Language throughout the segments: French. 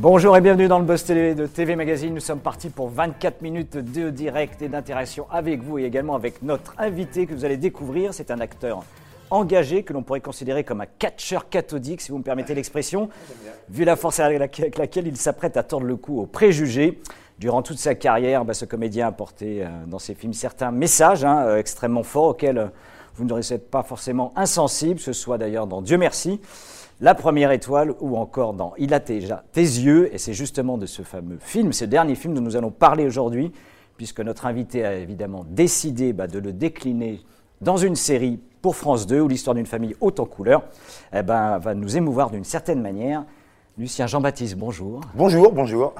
Bonjour et bienvenue dans le Buzz Télé de TV Magazine. Nous sommes partis pour 24 minutes de direct et d'interaction avec vous et également avec notre invité que vous allez découvrir. C'est un acteur engagé que l'on pourrait considérer comme un catcheur cathodique, si vous me permettez l'expression, vu la force avec laquelle il s'apprête à tordre le cou aux préjugés. Durant toute sa carrière, bah, ce comédien a porté euh, dans ses films certains messages hein, euh, extrêmement forts auxquels euh, vous ne serez pas forcément insensible, ce soit d'ailleurs dans Dieu merci, La Première Étoile ou encore dans Il a déjà tes yeux. Et c'est justement de ce fameux film, ce dernier film dont nous allons parler aujourd'hui, puisque notre invité a évidemment décidé bah, de le décliner dans une série pour France 2 où l'histoire d'une famille haute en couleurs eh ben, va nous émouvoir d'une certaine manière. Lucien Jean-Baptiste, bonjour. Bonjour, bonjour.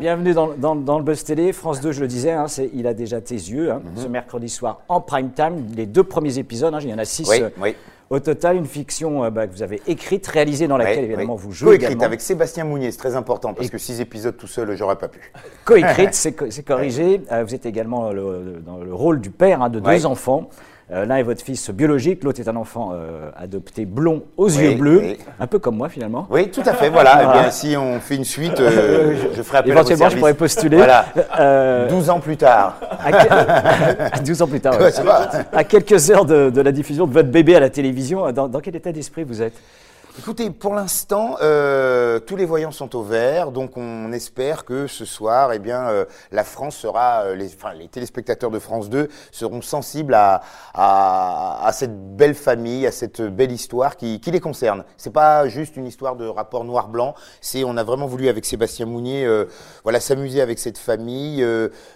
bienvenue dans, le Buzz Télé. France 2, je le disais, hein, Il a déjà tes yeux, hein, mhm. ce mercredi soir en prime time. Les deux premiers épisodes, hein, il y en a six euh, au total. Une fiction euh, bah, que vous avez écrite, réalisée, dans laquelle évidemment vous jouez. Coécrite avec Sébastien Mounier, c'est très important parce que six épisodes tout seul, j'aurais pas pu. Coécrite, c'est corrigé. Euh, vous êtes également dans le rôle du père de deux enfants. Euh, l'un est votre fils biologique, l'autre est un enfant euh, adopté blond aux yeux bleus, un peu comme moi finalement. Oui, tout à fait. Voilà. Eh bien, si on fait une suite, euh, je, ferai appel Éventuellement, je pourrais postuler. Voilà. 12 ans plus tard. À 12 ans plus tard. à quelques heures de, la diffusion de votre bébé à la télévision, dans quel état d'esprit vous êtes? Écoutez, pour l'instant, euh, tous les voyants sont au vert, donc on espère que ce soir, eh bien, euh, la France sera, euh, les, enfin, les téléspectateurs de France 2 seront sensibles à, cette belle famille, à cette belle histoire qui, les concerne. C'est pas juste une histoire de rapport noir-blanc. C'est, on a vraiment voulu avec Sébastien Mounier, voilà, s'amuser avec cette famille,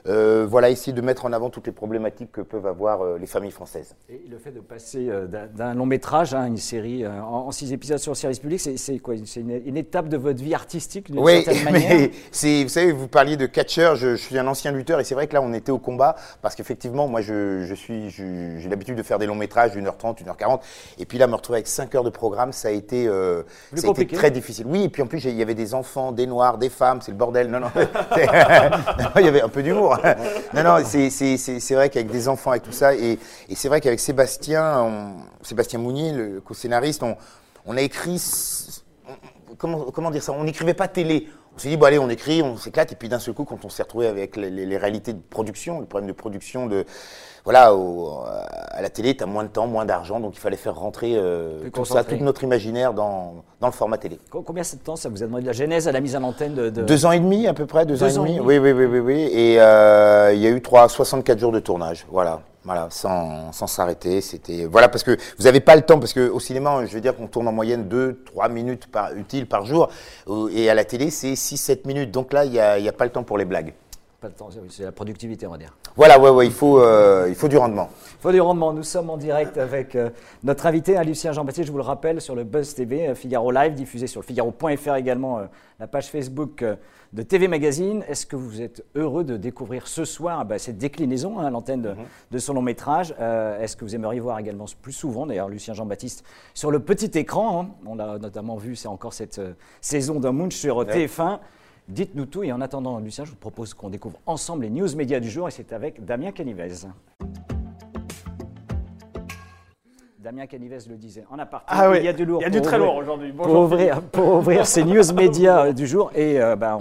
voilà, essayer de mettre en avant toutes les problématiques que peuvent avoir les familles françaises. Et le fait de passer d'un long métrage à une série en six épisodes sur le service public, c'est quoi C'est une, étape de votre vie artistique Oui, mais vous savez, vous parliez de catcheur, je, suis un ancien lutteur et c'est vrai que là on était au combat parce qu'effectivement, moi je, suis, j'ai l'habitude de faire des longs métrages d'une heure trente, une heure quarante, et puis là me retrouver avec 5 heures de programme, ça a été, euh, ça a été très difficile. Oui, et puis en plus il y avait des enfants, des noirs, des femmes, c'est le bordel. Non, non, il y avait un peu d'humour. non, non, c'est vrai qu'avec des enfants, avec tout ça, et, et c'est vrai qu'avec Sébastien, Sébastien Mounier, le co-scénariste, on on a écrit, comment, comment dire ça, on n'écrivait pas télé. On s'est dit, bon allez, on écrit, on s'éclate, et puis d'un seul coup, quand on s'est retrouvé avec les, réalités de production, le problème de production de, voilà, à la télé, tu as moins de temps, moins d'argent, donc il fallait faire rentrer euh, tout ça, tout notre imaginaire dans, dans, le format télé. Combien de temps ça vous a demandé de la genèse à la mise en antenne de, Deux ans et demi à peu près, deux, ans, et demi. Oui, oui, oui, oui, oui. Et euh, il y a eu trois, 64 jours de tournage, voilà. Voilà, sans s'arrêter. C'était voilà parce que vous n'avez pas le temps parce que au cinéma, je veux dire qu'on tourne en moyenne 2-3 minutes par, utiles par jour et à la télé c'est 6-7 minutes. Donc là, il n'y a, pas le temps pour les blagues. Pas le temps, c'est la productivité, on va dire. Voilà, ouais, ouais, il faut, euh, il faut du rendement. Il faut du rendement. Nous sommes en direct avec euh, notre invité, hein, Lucien Jean-Baptiste, je vous le rappelle, sur le Buzz TV, euh, Figaro Live, diffusé sur le Figaro.fr également, la page Facebook de TV Magazine. Est-ce que vous êtes heureux de découvrir ce soir bah, cette déclinaison hein, à l'antenne de, mhm. son long métrage Est-ce que vous aimeriez voir également plus souvent, d'ailleurs, Lucien Jean-Baptiste sur le petit écran hein? On l'a notamment vu, c'est encore cette saison d'un Munch sur TF1. Dites-nous tout et en attendant, Lucien, je vous propose qu'on découvre ensemble les news médias du jour et c'est avec Damien Canivez. Damien Canivez le disait en aparté. Ah oui, il y a du lourd. Il y a du très lourd aujourd'hui. Pour ouvrir, pour ouvrir ces news médias du jour. Et euh, bah,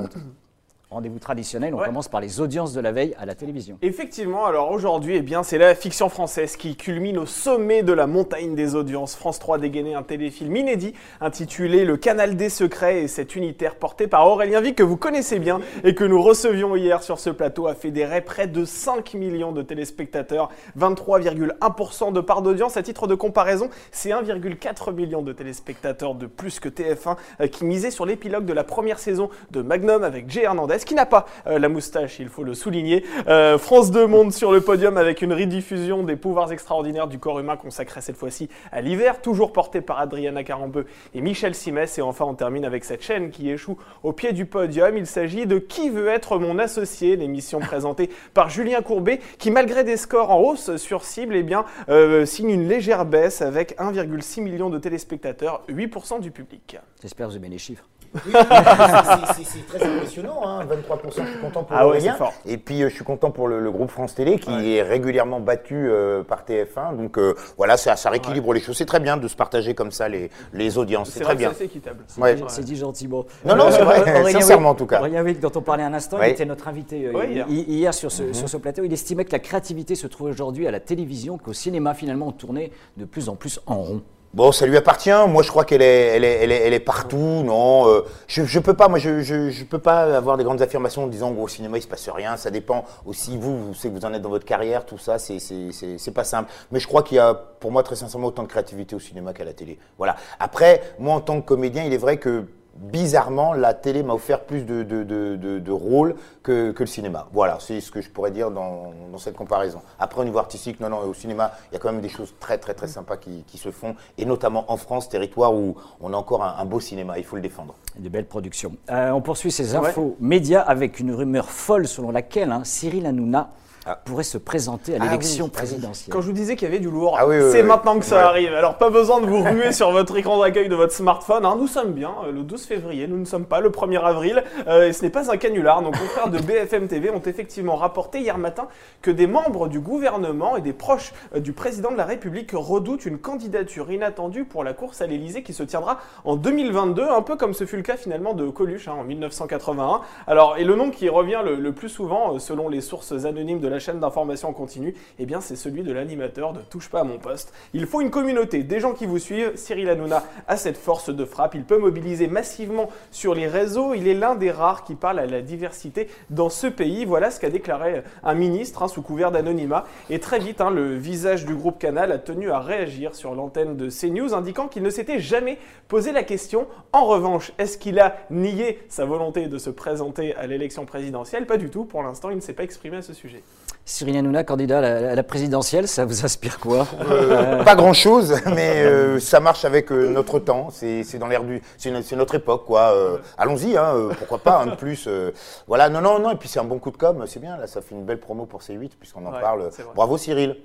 rendez-vous traditionnel. On commence par les audiences de la veille à la télévision. Effectivement, alors aujourd'hui, eh bien, c'est la fiction française qui culmine au sommet de la montagne des audiences. France 3 dégainé un téléfilm inédit intitulé Le Canal des Secrets et cet unitaire porté par Aurélien Vic que vous connaissez bien et que nous recevions hier sur ce plateau a fédéré près de 5 millions de téléspectateurs, 23,1% de part d'audience. À titre de comparaison, c'est 1,4 million de téléspectateurs de plus que TF1 euh, qui misait sur l'épilogue de la première saison de Magnum avec Jay Hernandez qui n'a pas euh, la moustache, il faut le souligner. Euh, France 2 monte sur le podium avec une rediffusion des pouvoirs extraordinaires du corps humain consacrée cette fois-ci à l'hiver, toujours portée par Adriana Carambeu et Michel Simès. Et enfin, on termine avec cette chaîne qui échoue au pied du podium. Il s'agit de Qui veut être mon associé, l'émission présentée par Julien Courbet, qui malgré des scores en hausse sur cible, eh bien, euh, signe une légère baisse avec 1,6 million de téléspectateurs, 8% du public. J'espère que vous aimez les chiffres. C'est très impressionnant, hein, 23%. Je suis content pour Ah ouais, c'est fort. Et puis, euh, je suis content pour le, le groupe France Télé qui est régulièrement battu euh, par TF1. Donc, euh, voilà, ça, ça rééquilibre les choses. C'est très bien de se partager comme ça les, les audiences. C'est C'est très c'est bien. assez équitable. Ouais. C'est dit gentiment. Non, non, c'est vrai, Aurélien sincèrement, Wick- en tout cas. Aurélien Wick, dont on parlait un instant, il était notre invité euh, hier. hi- hier sur ce, Mhm. sur ce plateau. Il estimait que la créativité se trouve aujourd'hui à la télévision, qu'au cinéma, finalement, on tournait de plus en plus en rond. Bon, ça lui appartient. Moi, je crois qu'elle est, elle est, elle est, elle est partout. Non, euh, je, je peux pas. Moi, je, je, je peux pas avoir des grandes affirmations en disant qu'au cinéma il se passe rien. Ça dépend aussi vous. Vous savez que vous en êtes dans votre carrière, tout ça. C'est, c'est, c'est, c'est pas simple. Mais je crois qu'il y a, pour moi, très sincèrement, autant de créativité au cinéma qu'à la télé. Voilà. Après, moi, en tant que comédien, il est vrai que bizarrement, la télé m'a offert plus de, de, de, de, de rôles que, que le cinéma. Voilà, c'est ce que je pourrais dire dans, dans cette comparaison. Après, au niveau artistique, non, non, au cinéma, il y a quand même des choses très, très, très sympas qui, qui se font, et notamment en France, territoire où on a encore un, un beau cinéma, il faut le défendre. De belles productions. Euh, on poursuit ces infos médias avec une rumeur folle selon laquelle hein, Cyril Hanouna Ah. pourrait se présenter à Ah l'élection oui, vas-y. présidentielle. Quand je vous disais qu'il y avait du lourd, Ah oui, oui, c'est oui. maintenant que ça Ouais. arrive. Alors pas besoin de vous ruer sur votre écran d'accueil de votre smartphone. hein. Nous sommes bien euh, le 12 février, nous ne sommes pas le 1er avril. Euh, et ce n'est pas un canular. Nos confrères de BFM TV ont effectivement rapporté hier matin que des membres du gouvernement et des proches euh, du président de la République redoutent une candidature inattendue pour la course à l'Elysée qui se tiendra en 2022, un peu comme ce fut le cas finalement de Coluche hein, en 1981. Alors, et le nom qui revient le, le plus souvent, selon les sources anonymes de la chaîne d'information continue, eh bien, c'est celui de l'animateur de Touche pas à mon poste. Il faut une communauté, des gens qui vous suivent. Cyril Hanouna a cette force de frappe. Il peut mobiliser massivement sur les réseaux. Il est l'un des rares qui parle à la diversité dans ce pays. Voilà ce qu'a déclaré un ministre hein, sous couvert d'anonymat. Et très vite, hein, le visage du groupe Canal a tenu à réagir sur l'antenne de CNews, indiquant qu'il ne s'était jamais posé la question. En revanche, est-ce qu'il a nié sa volonté de se présenter à l'élection présidentielle? Pas du tout. Pour l'instant, il ne s'est pas exprimé à ce sujet. Cyril Hanouna, candidat à la, à la présidentielle, ça vous inspire quoi Pas grand chose, mais euh, ça marche avec euh, notre temps. C'est c'est dans l'air du, c'est no- c'est notre époque, quoi. Euh, Allons-y, hein, euh, pourquoi pas, un de plus. euh, voilà, non, non, non. Et puis c'est un bon coup de com, c'est bien. Là, ça fait une belle promo pour C8 puisqu'on en Ouais, parle. Bravo Cyril.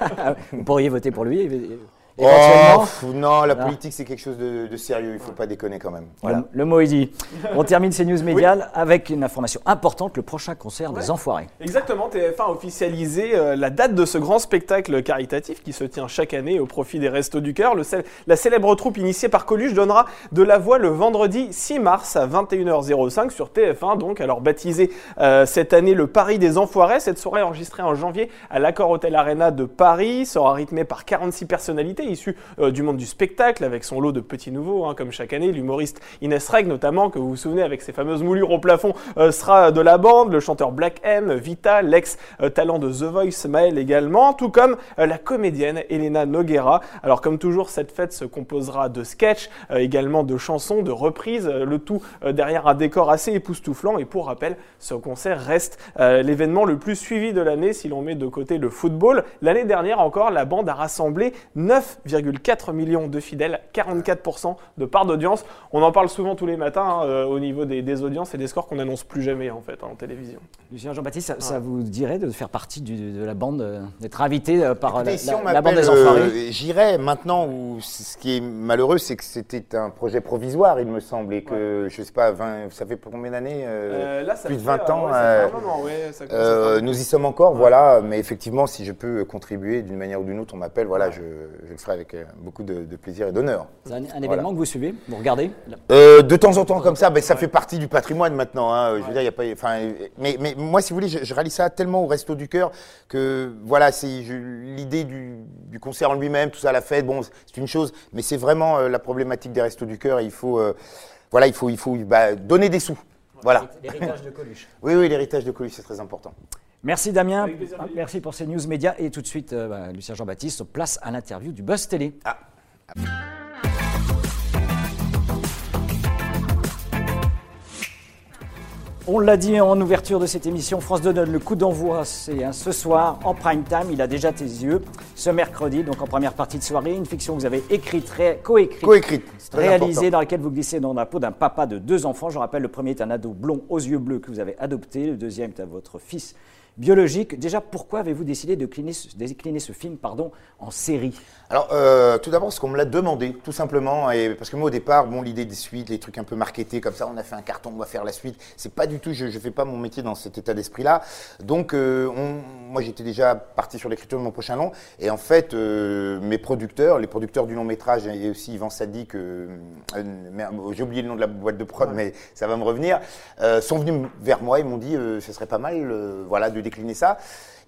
Vous pourriez voter pour lui Oh, pff, non, la Ah. politique c'est quelque chose de, de sérieux. Il faut pas déconner quand même. Voilà. Le, le mot est dit. On termine ces news médiales avec une information importante, le prochain concert des Enfoirés. Exactement, TF1 a officialisé euh, la date de ce grand spectacle caritatif qui se tient chaque année au profit des Restos du Cœur. La célèbre troupe initiée par Coluche donnera de la voix le vendredi 6 mars à 21h05 sur TF1, donc alors baptisé euh, cette année le Paris des Enfoirés. Cette soirée enregistrée en janvier à l'Accor Hotel Arena de Paris sera rythmée par 46 personnalités issues euh, du monde du spectacle avec son lot de petits nouveaux, hein, comme chaque année. L'humoriste Inès Reg notamment, que vous vous souvenez avec ses fameuses moulures au plafond, euh, sera de la bande. Le chanteur Black M, Vita, l'ex-talent de The Voice, Maël également, tout comme euh, la comédienne Elena Noguera. Alors comme toujours, cette fête se composera de sketchs, euh, également de chansons, de reprises, euh, le tout euh, derrière un décor assez époustouflant. Et pour rappel, ce concert reste euh, l'événement le plus suivi de l'année si l'on met de côté le football. L'année dernière encore, la bande a rassemblé 9,4 millions de fidèles, 44% de part d'audience. On en parle souvent tous les matins hein, euh, au niveau des, des audiences et des scores qu'on n'annonce plus jamais en fait hein, en télévision. Lucien Jean-Baptiste, ça, ça vous dirait de faire partie du- de la bande, euh, d'être invité euh, par Écoutez, la, si la- on la bande des Enfoirés? euh, j'irai maintenant. Où ce qui est malheureux, c'est que c'était un projet provisoire, il me semble, et que je sais pas, 20, ça fait combien d'années euh, Euh, là, ça plus de fait, 20 euh, ans. ouais, moment, ouais, ça nous y sommes encore, voilà, mais effectivement, si je peux contribuer d'une manière ou d'une autre, on m'appelle, voilà, je, je le ferai avec euh, beaucoup de, de plaisir et d'honneur. C'est un, un événement que vous suivez, vous regardez Euh, de temps en temps comme ça, ben, ça fait partie du patrimoine maintenant. hein, Je veux dire, y a pas, mais, mais moi, si vous voulez, je, je réalise ça tellement au resto du cœur que voilà, c'est l'idée du, du concert en lui-même, tout ça, la fête, bon, c'est une chose, mais c'est vraiment euh, la problématique des restos du cœur. Il faut, euh, voilà, il faut, il faut bah, donner des sous. Voilà. L'héritage de Coluche. Oui, oui, l'héritage de Coluche, c'est très important. Merci Damien, merci pour ces news médias et tout de suite, euh, bah, Lucien Jean-Baptiste, place à l'interview du Buzz Télé. Ah. On l'a dit en ouverture de cette émission, France 2 donne le coup d'envoi, c'est hein, ce soir en prime time, il a déjà tes yeux, ce mercredi, donc en première partie de soirée, une fiction que vous avez écrite, coécrite, réalisée, important. dans laquelle vous glissez dans la peau d'un papa de deux enfants. Je rappelle, le premier est un ado blond aux yeux bleus que vous avez adopté, le deuxième est à votre fils biologique. Déjà, pourquoi avez-vous décidé de décliner, ce- décliner ce film pardon, en série? Alors, euh, tout d'abord, parce qu'on me l'a demandé, tout simplement, et parce que moi, au départ, bon, l'idée des suites, les trucs un peu marketés comme ça, on a fait un carton, on va faire la suite. C'est pas du tout, je, je fais pas mon métier dans cet état d'esprit-là. Donc, euh, on- moi, j'étais déjà parti sur l'écriture de mon prochain long, et en fait, euh, mes producteurs, les producteurs du long métrage, et aussi Yvan Sadi, que merde, j'ai oublié le nom de la boîte de prod, mais ça va me revenir, sont venus vers moi et m'ont dit, ce serait pas mal, voilà, de décliner ça.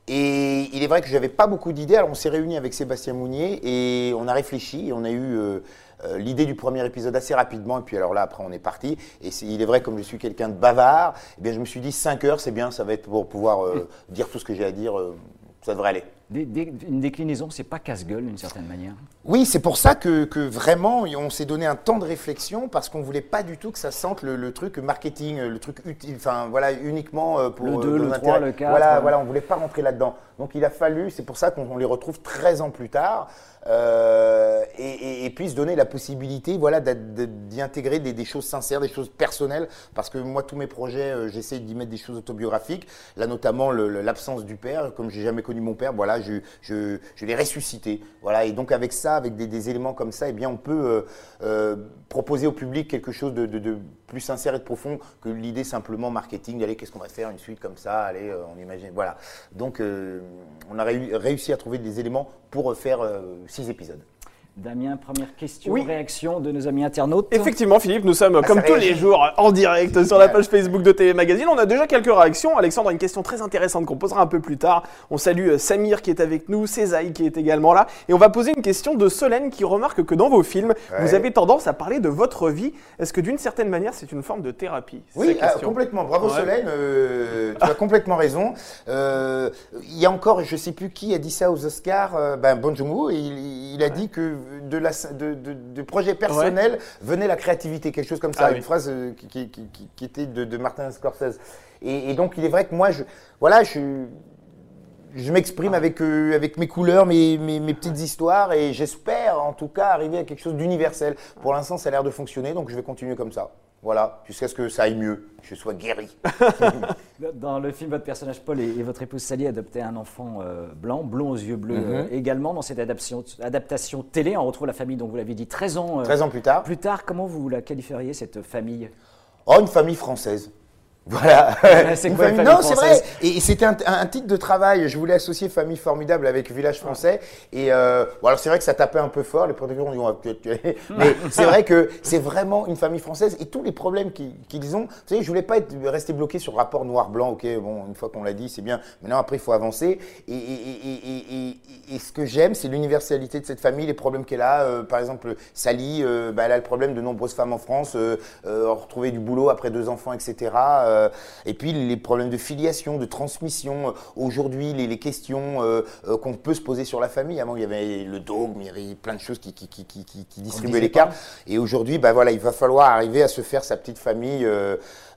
Et il est vrai que j'avais pas beaucoup d'idées. Alors on s'est réunis avec Sébastien Mounier et on a réfléchi et on a eu euh, euh, l'idée du premier épisode assez rapidement. Et puis alors là, après, on est parti. Et il est vrai, comme je suis quelqu'un de bavard, eh bien, je me suis dit 5 heures, c'est bien, ça va être pour pouvoir euh, dire tout ce que j'ai à dire. euh, ça devrait aller. Des- des- Une déclinaison, c'est pas casse-gueule d'une certaine manière. Oui, c'est pour ça que, que vraiment, on s'est donné un temps de réflexion parce qu'on voulait pas du tout que ça sente le, le truc marketing, le truc utile, enfin voilà, uniquement euh, pour Le euh, deux, nos le intérêts. trois, le quatre, Voilà, ouais. voilà, on voulait pas rentrer là-dedans. Donc il a fallu, c'est pour ça qu'on on les retrouve 13 ans plus tard. euh, et, puis se donner la possibilité voilà, d'y intégrer des, choses sincères, des choses personnelles, parce que moi, tous mes projets, euh, j'essaie d'y mettre des choses autobiographiques. Là, notamment l'absence du père, comme j'ai jamais connu mon père, voilà, je, l'ai ressuscité. Voilà, et donc avec ça, avec des, éléments comme ça, eh bien, on peut euh, euh, proposer au public quelque chose de, plus sincère et de profond que l'idée simplement marketing. Allez, qu'est-ce qu'on va faire? Une suite comme ça Allez, euh, on imagine. Voilà. Donc, on a réu- réussi à trouver des éléments pour faire six épisodes. Damien, première question, Oui. réaction de nos amis internautes. Effectivement, Philippe, nous sommes comme ça tous réagit. les jours en direct sur la page Facebook de TV Magazine. On a déjà quelques réactions. Alexandre a une question très intéressante qu'on posera un peu plus tard. On salue euh, Samir qui est avec nous, Césaï qui est également là. Et on va poser une question de Solène qui remarque que dans vos films, vous avez tendance à parler de votre vie. Est-ce que d'une certaine manière, c'est une forme de thérapie? Oui, ah, complètement. Bravo Ouais. Solène, euh, tu as complètement raison. Euh, Il y a encore, je sais plus qui a dit ça aux Oscars, euh, ben Bon Joon-ho, et il, il a dit que de la de, de, de projet personnel venait la créativité, quelque chose comme ça, Ah une oui. phrase euh, qui, qui- qui- qui- qui était de, Martin Scorsese. Et, et donc il est vrai que moi, je, voilà, je je m'exprime avec, euh, avec mes couleurs, mes, mes, mes petites histoires, et j'espère en tout cas arriver à quelque chose d'universel. Pour l'instant, ça a l'air de fonctionner, donc je vais continuer comme ça. Voilà, jusqu'à ce que ça aille mieux, que je sois guéri. Dans le film, votre personnage Paul et, et votre épouse Sally adoptaient un enfant euh, blanc, blond aux yeux bleus Mhm. euh, également. Dans cette adaptation, adaptation télé, on retrouve la famille, donc vous l'avez dit, 13 ans. euh, 13 ans plus tard. Plus tard, comment vous la qualifieriez, cette famille? Oh, une famille française. Voilà. c'est quoi, famille- Non, c'est vrai. Et, c'était un, un- titre de travail. Je voulais associer famille formidable avec village français. Et euh, bon, alors c'est vrai que ça tapait un peu fort. Les producteurs ont dit on va peut-être tuer. Mais c'est vrai que c'est vraiment une famille française et tous les problèmes qu'ils ont. Vous savez, je voulais pas être resté bloqué sur le rapport noir-blanc. Ok, bon, une fois qu'on l'a dit, c'est bien. Maintenant, après, il faut avancer. Et, et- et- et- et- et ce que j'aime, c'est l'universalité de cette famille, les problèmes qu'elle a. Euh, par exemple, Sally, euh, bah, elle a le problème de nombreuses femmes en France, euh, retrouver du boulot après deux enfants, etc. Euh, et puis les problèmes de filiation, de transmission. Euh, Aujourd'hui, les, les questions euh, qu'on peut se poser sur la famille. Avant, il y avait le dogme, il y avait plein de choses qui, qui, qui, qui, qui- qui distribuaient les cartes. Et aujourd'hui, bah, voilà, il va falloir arriver à se faire sa petite famille,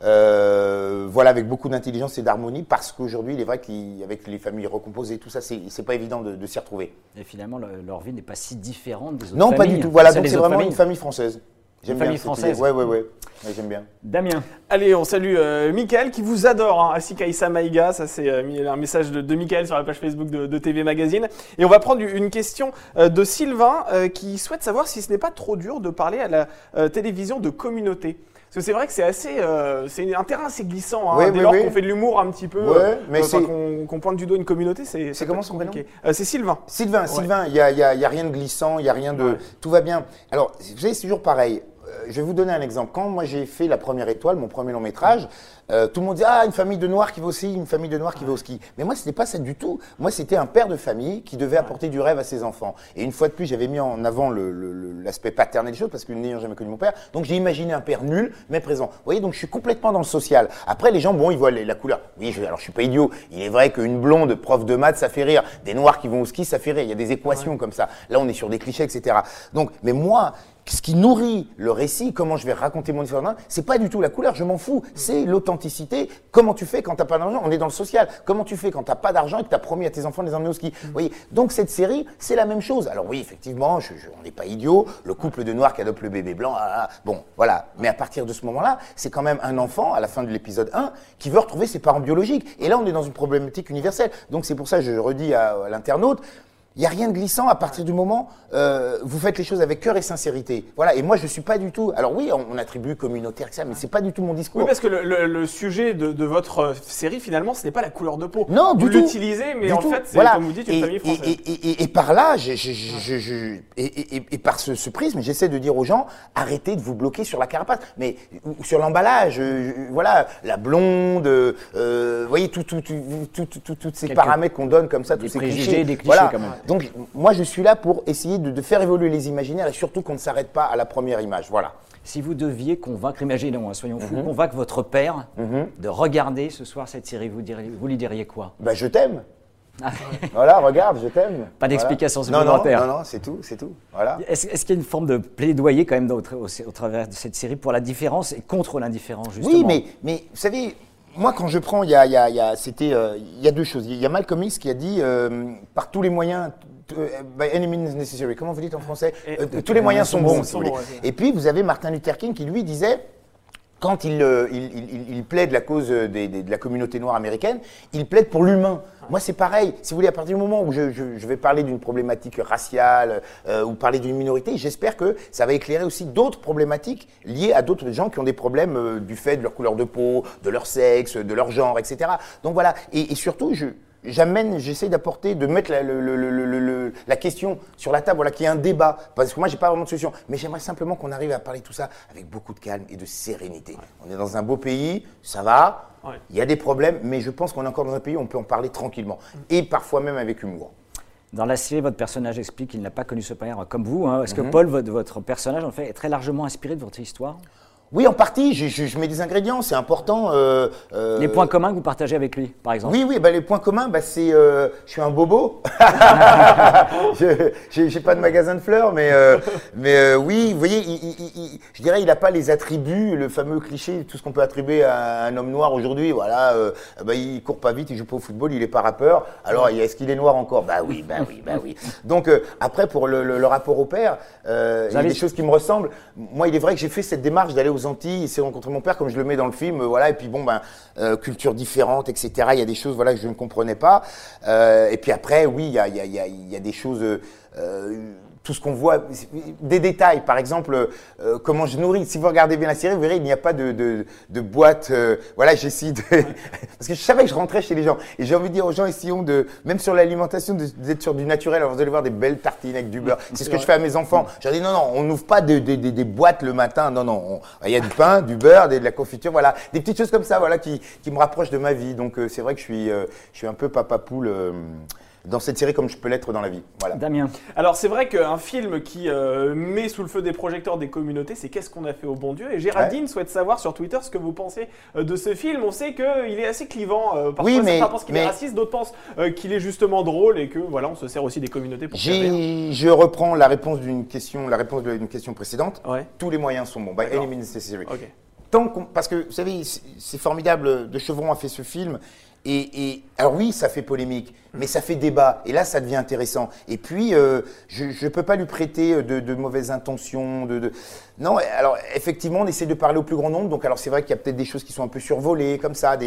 euh, voilà, avec beaucoup d'intelligence et d'harmonie, parce qu'aujourd'hui, il est vrai qu'avec les familles recomposées, tout ça, c'est pas évident de, de s'y retrouver. Et finalement, le- leur vie n'est pas si différente des autres Non, pas familles. du tout. Voilà, donc c'est vraiment familles. une famille française. J'aime famille bien idée. française. Ouais, ouais, ouais. Ouais, J'aime bien. Damien, Allez, on salue euh, Michael qui vous adore, hein, Asika Issa Maïga. Ça, c'est euh, un message de, de Michael sur la page Facebook de, de TV Magazine. Et on va prendre une question euh, de Sylvain euh, qui souhaite savoir si ce n'est pas trop dur de parler à la euh, télévision de communauté. Parce que c'est vrai que c'est assez, euh, c'est un terrain assez glissant. Hein, Oui, dès oui, lors oui. qu'on fait de l'humour un petit peu, Ouais, euh, mais c'est- qu'on pointe du doigt une communauté, c'est. C'est comment son prénom. Euh, C'est Sylvain. Sylvain, Sylvain, il n'y a, y a- il y a rien de glissant, il n'y a rien de. Ouais. Tout va bien. Alors, vous savez, c'est toujours pareil. Euh, Je vais vous donner un exemple. Quand moi j'ai fait La Première Étoile, mon premier long métrage, euh, tout le monde dit Ah, une famille de noirs qui va aussi, une famille de noirs qui va au ski. Mais moi, ce n'était pas ça du tout. Moi, c'était un père de famille qui devait apporter du rêve à ses enfants. Et une fois de plus, j'avais mis en avant l'aspect paternel des choses parce que n'ayant jamais connu mon père, donc j'ai imaginé un père nul mais présent. Vous voyez, donc je suis complètement dans le social. Après, les gens, bon, ils voient la couleur. Oui, je, alors je suis pas idiot. Il est vrai qu'une blonde prof de maths, ça fait rire. Des noirs qui vont au ski, ça fait rire. Il y a des équations comme ça. Là, on est sur des clichés, etc. Donc, mais moi, ce qui nourrit le récit, comment je vais raconter mon histoire, c'est pas du tout la couleur, je m'en fous. C'est l'authenticité. Comment tu fais quand t'as pas d'argent? On est dans le social. Comment tu fais quand t'as pas d'argent et que t'as promis à tes enfants de les emmener au ski? Vous voyez Donc cette série, c'est la même chose. Alors oui, effectivement, je, je- on n'est pas idiot. Le couple de noirs qui adopte le bébé blanc, ah, ah, bon, voilà. Mais à partir de ce moment-là, c'est quand même un enfant, à la fin de l'épisode 1, qui veut retrouver ses parents biologiques. Et là, on est dans une problématique universelle. Donc c'est pour ça que je redis à, à l'internaute, il n'y a rien de glissant à partir du moment euh, vous faites les choses avec cœur et sincérité. Voilà. Et moi, je suis pas du tout. Alors oui, on, on attribue communautaire que ça, mais c'est pas du tout mon discours. Oui, parce que le, le- le sujet de, de votre euh, série, finalement, ce n'est pas la couleur de peau. Non, vous du tout. l'utilisez, mais Du en tout. fait, c'est Voilà. comme vous dites, une et, famille et- française. Et, et- et- et par là, je- je- je- je- je- et, et- et- et par ce, ce prisme, j'essaie de dire aux gens, arrêtez de vous bloquer sur la carapace, mais ou sur l'emballage. euh, je- voilà, la blonde, euh, euh, vous voyez, tout, tout, tout, tout- tout- tout- tous ces paramètres qu'on donne comme ça, tous des ces préjugés, clichés. des clichés voilà. quand même. Donc, moi, je suis là pour essayer de, de faire évoluer les imaginaires et surtout qu'on ne s'arrête pas à la première image. Voilà. Si vous deviez convaincre, imaginons, hein, soyons fous, Mhm. convaincre votre père de regarder ce soir cette série, vous, diriez- vous lui diriez quoi? Ben, je t'aime. Ah. voilà, regarde, je t'aime. Pas d'explication Voilà. supplémentaire. Non, non, non, non, c'est tout, c'est tout. Voilà. Est-ce qu'il y a une forme de plaidoyer quand même au travers de cette série pour la différence et contre l'indifférence justement? Oui, mais, mais vous savez, moi quand je prends, il y a, il y a- y a- c'était, euh, il y a deux choses. Il y a Malcolm X qui a dit euh, par tous les moyens. euh, By any means necessary. Comment vous dites en français? Et- Tous les moyens sont bons, si vous voulez. Et puis vous avez Martin Luther King qui lui disait quand il, euh, il, il- il- il plaide la cause des- des- de la communauté noire américaine, il plaide pour l'humain. Moi, c'est pareil. Si vous voulez, à partir du moment où je, je- je vais parler d'une problématique raciale euh, ou parler d'une minorité, j'espère que ça va éclairer aussi d'autres problématiques liées à d'autres gens qui ont des problèmes euh, du fait de leur couleur de peau, de leur sexe, de leur genre, etc. Donc voilà. Et, et surtout, je j'amène, j'essaie d'apporter, de mettre la, le- le- le- le- le- la question sur la table, voilà, qu'il y ait un débat. Parce que moi, j'ai pas vraiment de solution. Mais j'aimerais simplement qu'on arrive à parler de tout ça avec beaucoup de calme et de sérénité. On est dans un beau pays, ça va. Ouais. Il y a des problèmes, mais je pense qu'on est encore dans un pays où on peut en parler tranquillement. Et parfois même avec humour. Dans la série, votre personnage explique qu'il n'a pas connu ce père comme vous. hein. Est-ce que Paul, votre, votre personnage, en fait, est très largement inspiré de votre histoire? Oui, en partie, je, je- je mets des ingrédients, c'est important. euh, euh, Les points communs que vous partagez avec lui, par exemple Oui, oui, bah, les points communs, bah, c'est euh, je suis un bobo. je j'ai pas de magasin de fleurs, mais, euh, mais oui, vous voyez, il- il- il- il- je dirais il n'a pas les attributs, le fameux cliché, tout ce qu'on peut attribuer à un homme noir aujourd'hui. Voilà, euh, bah, il court pas vite, il joue pas au football, il est pas rappeur. Alors, est-ce qu'il est noir encore? Bah oui, bah oui, bah oui. Donc après, pour le, le- le rapport au père, il y a des choses qui me ressemblent. Moi, il est vrai que j'ai fait cette démarche d'aller aux Antilles, essayer de rencontrer mon père, comme je le mets dans le film, euh, voilà. Et puis bon, ben, euh, culture différente, etc. Il y a des choses, voilà, que je ne comprenais pas. Euh, et puis après, oui, il il il y a- il y a des choses. Euh, euh, tout ce qu'on voit, des détails, par exemple, euh, comment je nourris. Si vous regardez bien la série, vous verrez, il n'y a pas de, de, de boîte. euh, voilà, j'essaie de. Parce que je savais que je rentrais chez les gens. Et j'ai envie de dire aux gens, essayons de, même sur l'alimentation, d'être sur du naturel. Alors vous allez voir des belles tartines avec du beurre. C'est ce que je fais à mes enfants. Je leur dis, non, non, on n'ouvre pas de- de- de- des boîtes le matin. Non, non. on- Il y a du pain, du beurre, des- de la confiture. Voilà. Des petites choses comme ça, voilà, qui, qui me rapprochent de ma vie. Donc euh, c'est vrai que je suis, euh, je suis un peu papa poule. Dans cette série comme je peux l'être dans la vie. Voilà. Damien Alors c'est vrai qu'un film qui euh, met sous le feu des projecteurs des communautés, c'est Qu'est-ce qu'on a fait au bon Dieu? Et Géraldine souhaite savoir sur Twitter ce que vous pensez euh, de ce film. On sait qu'il est assez clivant. euh, parfois Oui, mais- certains pensent qu'il est raciste, d'autres pensent euh, qu'il est justement drôle et que voilà, on se sert aussi des communautés pour faire je reprends la réponse d'une question, la réponse d'une question précédente. Ouais. Tous les moyens sont bons. By D'accord. any means necessary. Ok. Tant qu'on- parce que vous savez, c'est c'est formidable. De Chevron a fait ce film. Et, alors oui, ça fait polémique, mais ça fait débat. Et là, ça devient intéressant. Et puis, euh, je ne peux pas lui prêter de, mauvaises intentions. De, Non, alors effectivement, on essaie de parler au plus grand nombre. Donc, alors c'est vrai qu'il y a peut-être des choses qui sont un peu survolées, comme ça.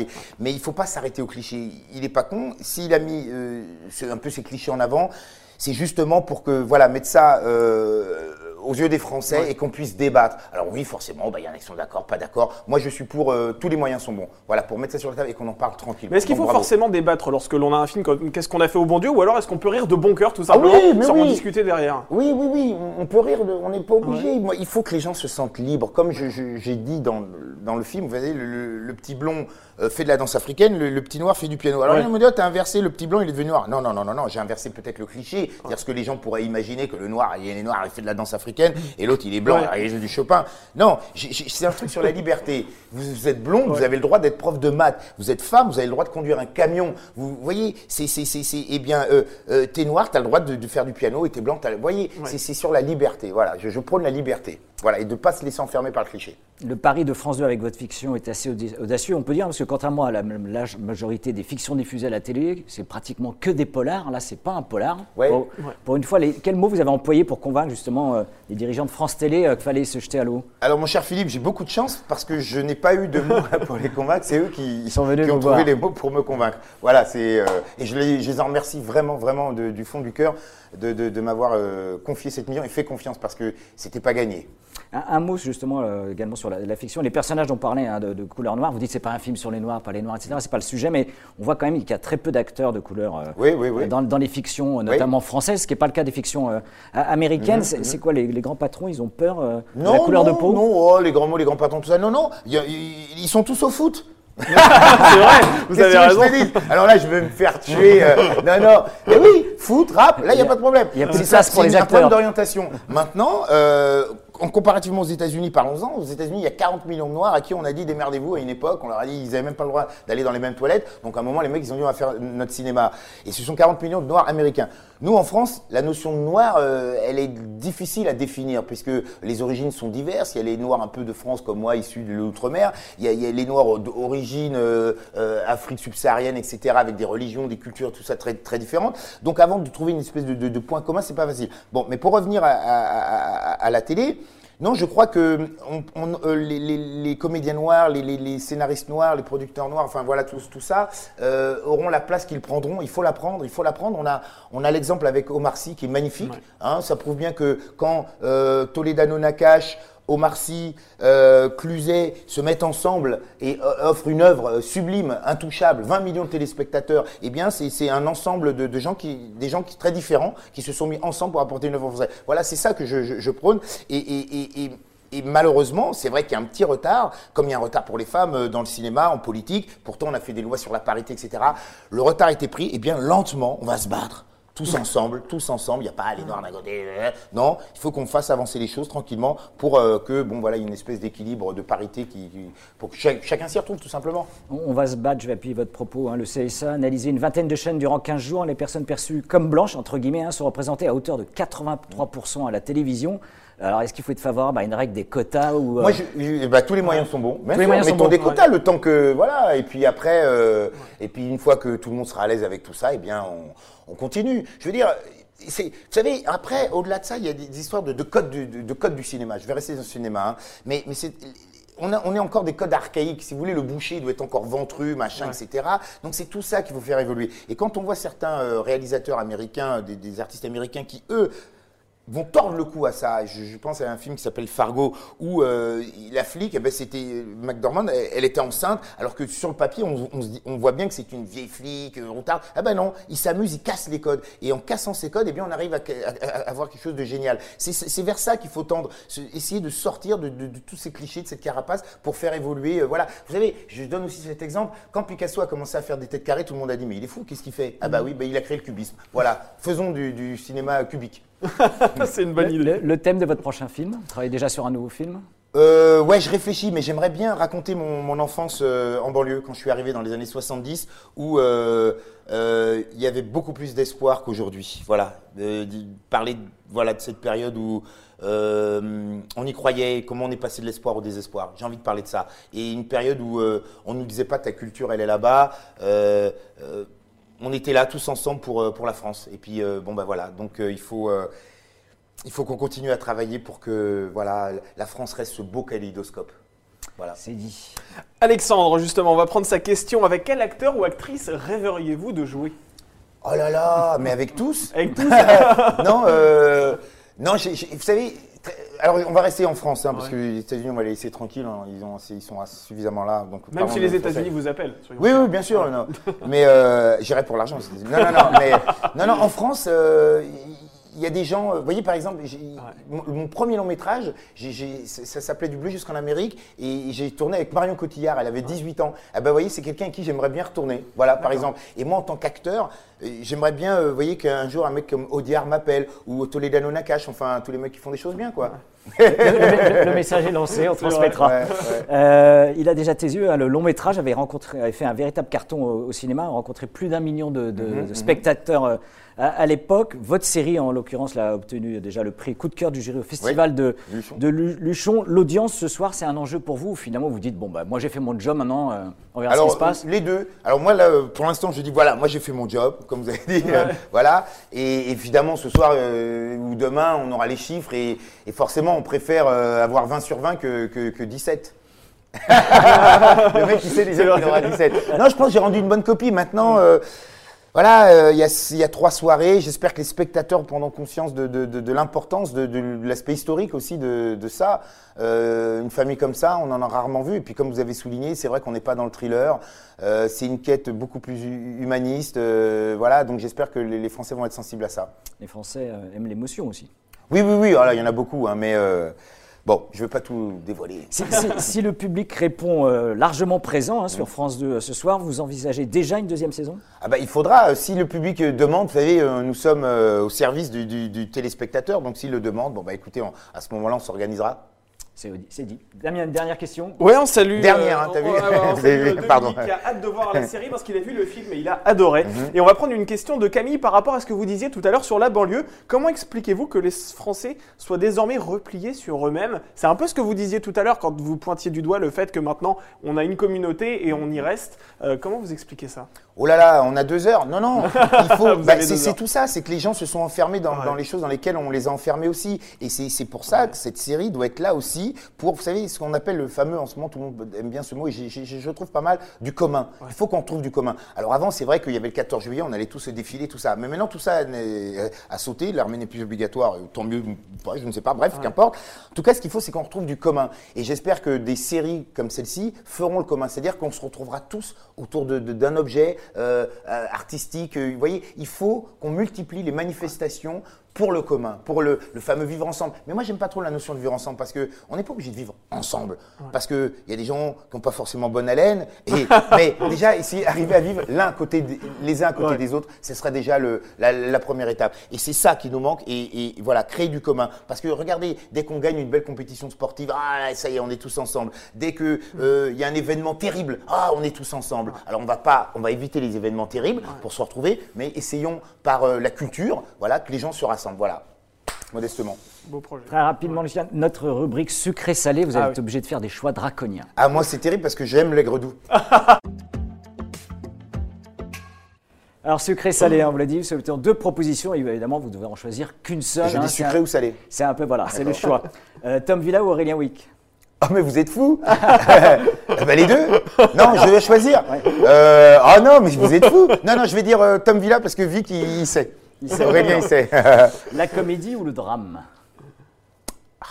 Mais il faut pas s'arrêter aux clichés. Il n'est pas con. S'il a mis euh, un peu ces clichés en avant, c'est justement pour que, voilà, mettre ça euh, aux yeux des Français et qu'on puisse débattre. Alors oui, forcément, bah, il y en a qui sont d'accord, pas d'accord. Moi, je suis pour euh, tous les moyens sont bons. Voilà, pour mettre ça sur la table et qu'on en parle tranquillement. Mais est-ce qu'il faut bravo. forcément débattre lorsque l'on a un film comme Qu'est-ce qu'on a fait au bon Dieu Ou alors est-ce qu'on peut rire de bon cœur tout Ah oui, simplement sans en discuter derrière? Oui, oui, oui, on- peut rire, de- on n'est pas obligé. Moi, il faut que les gens se sentent libres. Comme j'ai dit dans, le- dans le film, vous voyez, le, le- le petit blond euh, fait de la danse africaine, le, le petit noir fait du piano. Alors, Ouais. on me dit, oh, t'as inversé, le petit blanc, il est devenu noir. Non, non, non, non, non, j'ai inversé peut-être le cliché. C'est-à-dire ce que les gens pourraient imaginer que le noir, il est noir, il fait de la danse africaine. Africaine, et l'autre il est blanc, Ouais. il joue du Chopin. Non, c'est un truc sur la liberté. Vous, vous êtes blond, vous avez le droit d'être prof de maths. Vous êtes femme, vous avez le droit de conduire un camion. Vous voyez, c'est, c'est, c'est, c'est- eh bien, euh, euh, t'es noir, t'as le droit de, de faire du piano, et t'es blanc, t'as, le- vous voyez, c'est, c'est sur la liberté. Voilà, je, je prône la liberté. Voilà, et de pas se laisser enfermer par le cliché. Le pari de France 2 avec votre fiction est assez audacieux, on peut dire, parce que contrairement à la large majorité des fictions diffusées à la télé, c'est pratiquement que des polars. Là, c'est pas un polar. Ouais. Pour, pour une fois, les, quels mots vous avez employés pour convaincre justement euh, les dirigeants de France Télé euh, qu'il fallait se jeter à l'eau Alors, mon cher Philippe, j'ai beaucoup de chance parce que je n'ai pas eu de mots pour les convaincre. C'est eux qui, sont venus qui ont trouvé voir. les mots pour me convaincre. Voilà, c'est euh, et je les, je les en remercie vraiment, vraiment de- du fond du cœur de, de- de m'avoir euh, confié cette mission et fait confiance parce que c'était pas gagné. Un, un mot justement euh, également sur la, la fiction. Les personnages dont on parlait hein, de, de couleur noire, vous dites que c'est pas un film sur les noirs, pas les noirs, etc. C'est pas le sujet, mais on voit quand même qu'il y a très peu d'acteurs de couleur euh, Oui, oui, oui. Dans, dans les fictions, euh, notamment françaises, ce qui n'est pas le cas des fictions euh, a- américaines. C'est c'est quoi les, les grands patrons? Ils ont peur de la couleur non, de peau? Non, oh, les grands mots, les grands patrons, tout ça. Non, non, ils sont tous au foot. C'est vrai, vous avez raison. Alors là, je vais me faire tuer. euh, non, non. Mais oui, foot, rap, là, il n'y a pas de problème. il y a plus de C'est ça, place pour c'est les un problème acteurs. d'orientation. Maintenant, euh, en comparativement aux États-Unis, parlons-en. Aux États-Unis, il y a 40 millions de Noirs à qui on a dit démerdez-vous à une époque. On leur a dit ils n'avaient même pas le droit d'aller dans les mêmes toilettes. Donc à un moment, les mecs, ils ont dit on faire notre cinéma. Et ce sont 40 millions de Noirs américains. Nous, en France, la notion de noir, euh, elle est difficile à définir puisque les origines sont diverses. Il y a les Noirs un peu de France comme moi, issus de l'outre-mer. Il y a les Noirs d'origine euh, euh, Afrique subsaharienne, etc., avec des religions, des cultures, tout ça très, très différentes. Donc avant de trouver une espèce de, de- de point commun, c'est pas facile. Bon, mais pour revenir à, à- à- à la télé, non, je crois que on- on- euh, les, les- les comédiens noirs, les, les- les scénaristes noirs, les producteurs noirs, enfin voilà tout, tout ça, euh, auront la place qu'ils prendront. Il faut la prendre, il faut la prendre. On a, on a l'exemple avec Omar Sy qui est magnifique. hein, ça prouve bien que quand euh, Toledano Nakash, Omar Sy, euh, Cluzet se mettent ensemble et euh, offrent une œuvre euh, sublime, intouchable, 20 millions de téléspectateurs, eh bien c'est un ensemble de, gens qui, des gens qui très différents, qui se sont mis ensemble pour apporter une œuvre française. Voilà, c'est ça que je, prône. Et, et- malheureusement, c'est vrai qu'il y a un petit retard, comme il y a un retard pour les femmes dans le cinéma, en politique. Pourtant, on a fait des lois sur la parité, etc. Le retard été pris. Et bien, lentement, on va se battre. Tous ensemble, tous ensemble, il n'y a pas les noirs d'un côté. euh, Non, il faut qu'on fasse avancer les choses tranquillement pour euh, que, bon, voilà, il y ait une espèce d'équilibre, de parité, qui, pour que chacun s'y retrouve, tout simplement. On on va se battre, je vais appuyer votre propos. hein. Le CSA a analysé une vingtaine de chaînes durant 15 jours. Les personnes perçues comme blanches, entre guillemets, hein, sont représentées à hauteur de 83% à la télévision. Alors, est-ce qu'il faut être favorable à une règle des quotas ou, euh, Moi, je, je- bah, tous les moyens sont bons. Bien Tous les sont bons, des ouais. quotas le temps que voilà. Et puis après, euh, et puis une fois que tout le monde sera à l'aise avec tout ça, eh bien, on, on continue. Je veux dire. Vous savez, après, au-delà de ça, il y a des, des histoires de, de codes du, de, de codes du cinéma. Je vais rester dans le cinéma, hein. mais, mais c'est, on, a, on est encore des codes archaïques. Si vous voulez, le boucher doit être encore ventru, machin, etc. Donc c'est tout ça qu'il faut faire évoluer. Et quand on voit certains euh, réalisateurs américains, des, des artistes américains qui, eux, vont tordre le cou à ça. Je, pense à un film qui s'appelle Fargo où euh, la flic, eh ben, c'était McDormand, elle, elle était enceinte, alors que sur le papier, on, voit bien que c'est une vieille flic, euh, on tarde. Ah ben non, il s'amuse, il casse les codes. Et en cassant ces codes, eh bien, on arrive à, avoir quelque chose de génial. C'est- vers ça qu'il faut tendre, essayer de sortir de, tous ces clichés, de cette carapace, pour faire évoluer. euh, voilà. Vous savez, je donne aussi cet exemple. Quand Picasso a commencé à faire des têtes carrées, tout le monde a dit mais il est fou, qu'est-ce qu'il fait? Ah bah oui, bah, il a créé le cubisme. Voilà, faisons du cinéma cubique. C'est une bonne le, idée. le- le thème de votre prochain film Vous travaillez déjà sur un nouveau film Euh, ouais, je réfléchis, mais j'aimerais bien raconter mon, mon enfance euh, en banlieue quand je suis arrivé dans les années 70, où euh, euh, il y avait beaucoup plus d'espoir qu'aujourd'hui. Voilà, Euh, parler voilà de cette période où euh, on y croyait, comment on est passé de l'espoir au désespoir. J'ai envie de parler de ça. Et une période où euh, on nous disait pas ta culture, elle est là-bas. Euh, euh, on était là tous ensemble pour, euh, pour la France. Et puis, euh, bon, bah voilà. Donc, euh, il faut, euh, il faut qu'on continue à travailler pour que voilà, la France reste ce beau kaléidoscope. Voilà. C'est dit. Alexandre, justement, on va prendre sa question. Avec quel acteur ou actrice rêveriez-vous de jouer? Oh là là, mais avec tous? Avec tous Non, euh, non vous savez, alors on va rester en France, hein, parce que les États-Unis, on va les laisser tranquilles, hein, ils, ont, ils sont suffisamment là. Donc Même si les. États-Unis vous appellent. Oui, oui, bien sûr. Non. Mais euh, j'irai pour l'argent. Non, non, non. Mais, non, non, en France, euh, il y a des gens, euh, vous voyez par exemple, mon, premier long métrage, ça, ça s'appelait Du bleu jusqu'en Amérique et j'ai tourné avec Marion Cotillard, elle avait 18 ans. Ah ben vous voyez, c'est quelqu'un à qui j'aimerais bien retourner, voilà par exemple. Et moi en tant qu'acteur, j'aimerais bien, vous voyez, qu'un jour un mec comme Audiard m'appelle ou Toledano Nakash, enfin tous les mecs qui font des choses bien quoi. Le, le- le message est lancé, on transmettra. Ouais, ouais. Euh, il a déjà tes yeux. hein, le long métrage avait, rencontré, avait fait un véritable carton au, au cinéma, a rencontré plus d'un million de, de- Mhm, de spectateurs euh, à, à l'époque. Votre série, en l'occurrence, l'a obtenu déjà le prix coup de cœur du jury au festival de, Luchon. de Luchon. L'audience ce soir, c'est un enjeu pour vous. ou Finalement, vous dites bon bah moi j'ai fait mon job, maintenant euh, on verra ce qui se passe. les deux. Alors, moi, là, pour l'instant, je dis voilà, moi, j'ai fait mon job, comme vous avez dit. euh, voilà. Et évidemment, ce soir euh, ou demain, on aura les chiffres. Et, et forcément, on préfère avoir 20 sur 20 que, que, que 17. le mec, il sait déjà qu'il aura 17. Non, je pense que j'ai rendu une bonne copie. Maintenant, euh, voilà, euh, il y, a, il y a trois soirées. J'espère que les spectateurs prendront conscience de, de- de- de l'importance, de, l'aspect historique aussi de, ça. Euh, une famille comme ça, on en a rarement vu. Et puis, comme vous avez souligné, c'est vrai qu'on n'est pas dans le thriller. Euh, c'est une quête beaucoup plus hu- humaniste. voilà, donc j'espère que les, les Français vont être sensibles à ça. Les Français aiment l'émotion aussi. Oui, oui, oui. voilà, il y en a beaucoup, hein, mais bon, je ne veux pas tout dévoiler. Si, si- si le public répond euh, largement présent hein, sur France 2 euh, ce soir, vous envisagez déjà une deuxième saison? Ah bah, il faudra, euh, si le public demande, vous savez, euh, nous sommes au service du, du- du téléspectateur, donc s'il le demande, bon bah écoutez, on- à ce moment-là, on s'organisera. C'est dit. Damien, dernière question. Ouais, on salue. Dernière, hein, t'as on- vu on salue, euh, Dominique Pardon. qui a hâte de voir la série parce qu'il a vu le film et il a adoré. Mhm. Et on va prendre une question de Camille par rapport à ce que vous disiez tout à l'heure sur la banlieue. Comment expliquez-vous que les Français soient désormais repliés sur eux-mêmes? C'est un peu ce que vous disiez tout à l'heure quand vous pointiez du doigt le fait que maintenant on a une communauté et on y reste. Euh, comment vous expliquez ça? Oh là là, on a deux heures. Non, non, il faut. Bah, c'est tout ça, c'est que les gens se sont enfermés dans, Ouais. dans les choses dans lesquelles on les a enfermés aussi. Et c'est pour ça que cette série doit être là aussi pour, vous savez, ce qu'on appelle le fameux, en ce moment, tout le monde aime bien ce mot, et je trouve pas mal, du commun. Il faut qu'on trouve du commun. Alors avant, c'est vrai qu'il y avait le 14 juillet, on allait tous se défiler, tout ça. Mais maintenant, tout ça a sauté, l'armée n'est plus obligatoire, tant mieux, je ne sais pas, bref, qu'importe. En tout cas, ce qu'il faut, c'est qu'on retrouve du commun. Et j'espère que des séries comme celle-ci feront le commun. C'est-à-dire qu'on se retrouvera tous autour de- de- d'un objet euh, euh, artistique. Euh, Vous voyez, il faut qu'on multiplie les manifestations pour le commun, pour le, le fameux vivre ensemble. Mais moi, j'aime pas trop la notion de vivre ensemble parce que on n'est pas obligé de vivre ensemble. Parce que il y a des gens qui n'ont pas forcément bonne haleine. Et, mais déjà, essayer d'arriver à vivre l'un côté les uns à côté Ouais. des autres, ce serait déjà le, la, la première étape. Et c'est ça qui nous manque. Et, et voilà, créer du commun. Parce que regardez, dès qu'on gagne une belle compétition sportive, ah ça y est, on est tous ensemble. Dès que euh, y a un événement terrible, ah on est tous ensemble. Alors on va pas, on va éviter les événements terribles pour se retrouver, mais essayons par euh, la culture, voilà, que les gens se rassemblent. Voilà, modestement. Beau projet. Très rapidement, Lucien, notre rubrique sucré-salé, vous allez Ah être oui. obligé de faire des choix draconiens. Ah moi c'est terrible parce que j'aime l'aigre doux. Alors sucré-salé, hein, on vous l'a dit, c'est deux propositions, et évidemment vous devez en choisir qu'une seule. Je hein, dis sucré un- ou salé. C'est un peu, voilà, c'est le choix. Euh, Tom Villa ou Aurélien Wick? Oh mais vous êtes fous Eh ben, Les deux Non, je vais choisir. Euh, oh non, mais vous êtes fous Non, non, je vais dire euh, Tom Villa parce que Vic, il, il sait. Il sait. Aurélien, il sait. La comédie ou le drame?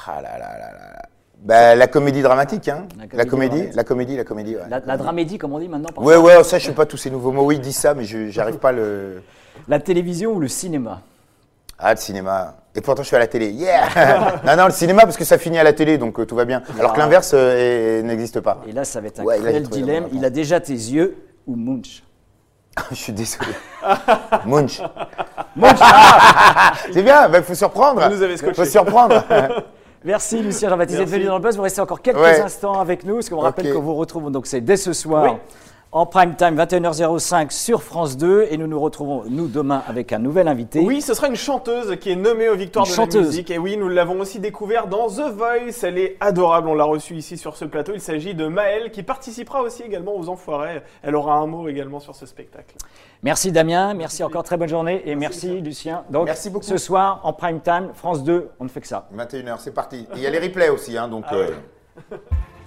Ah là là là là. Bah, la comédie dramatique, hein. La comédie la comédie, la comédie. La, la dramédie, comme on dit maintenant par Ouais, ouais, ça, je sais pas tous ces nouveaux mots. Oui, ils disent ça, mais je j'arrive pas à le. La télévision ou le cinéma? Ah, le cinéma. Et pourtant, je suis à la télé. Yeah Non, non, le cinéma, parce que ça finit à la télé, donc euh, tout va bien. Alors que l'inverse euh, n'existe pas. Et là, ça va être un Ouais, cruel dilemme. Il a déjà tes yeux ou Munch? je suis désolé. Munch. C'est bien, il faut surprendre. Vous nous avez scotché. faut surprendre. Merci Lucien Jean-Baptiste d'être venu dans le buzz. Vous restez encore quelques Ouais. instants avec nous, parce qu'on vous rappelle Ok. qu'on vous retrouve donc c'est dès ce soir Oui. En prime time 21h05 sur France 2 et nous nous retrouvons nous demain avec un nouvel invité. Oui, ce sera une chanteuse qui est nommée aux Victoires Une de chanteuse. la musique. Et oui, nous l'avons aussi découvert dans The Voice. Elle est adorable, on l'a reçue ici sur ce plateau. Il s'agit de Maëlle qui participera aussi également aux Enfoirés. Elle aura un mot également sur ce spectacle. Merci Damien, merci encore, très bonne journée et merci, Lucien. Donc Merci beaucoup. ce soir en prime time France 2, on ne fait que ça. 21h, c'est parti. Et Il y a les replays aussi, hein, donc. Ah euh, ouais.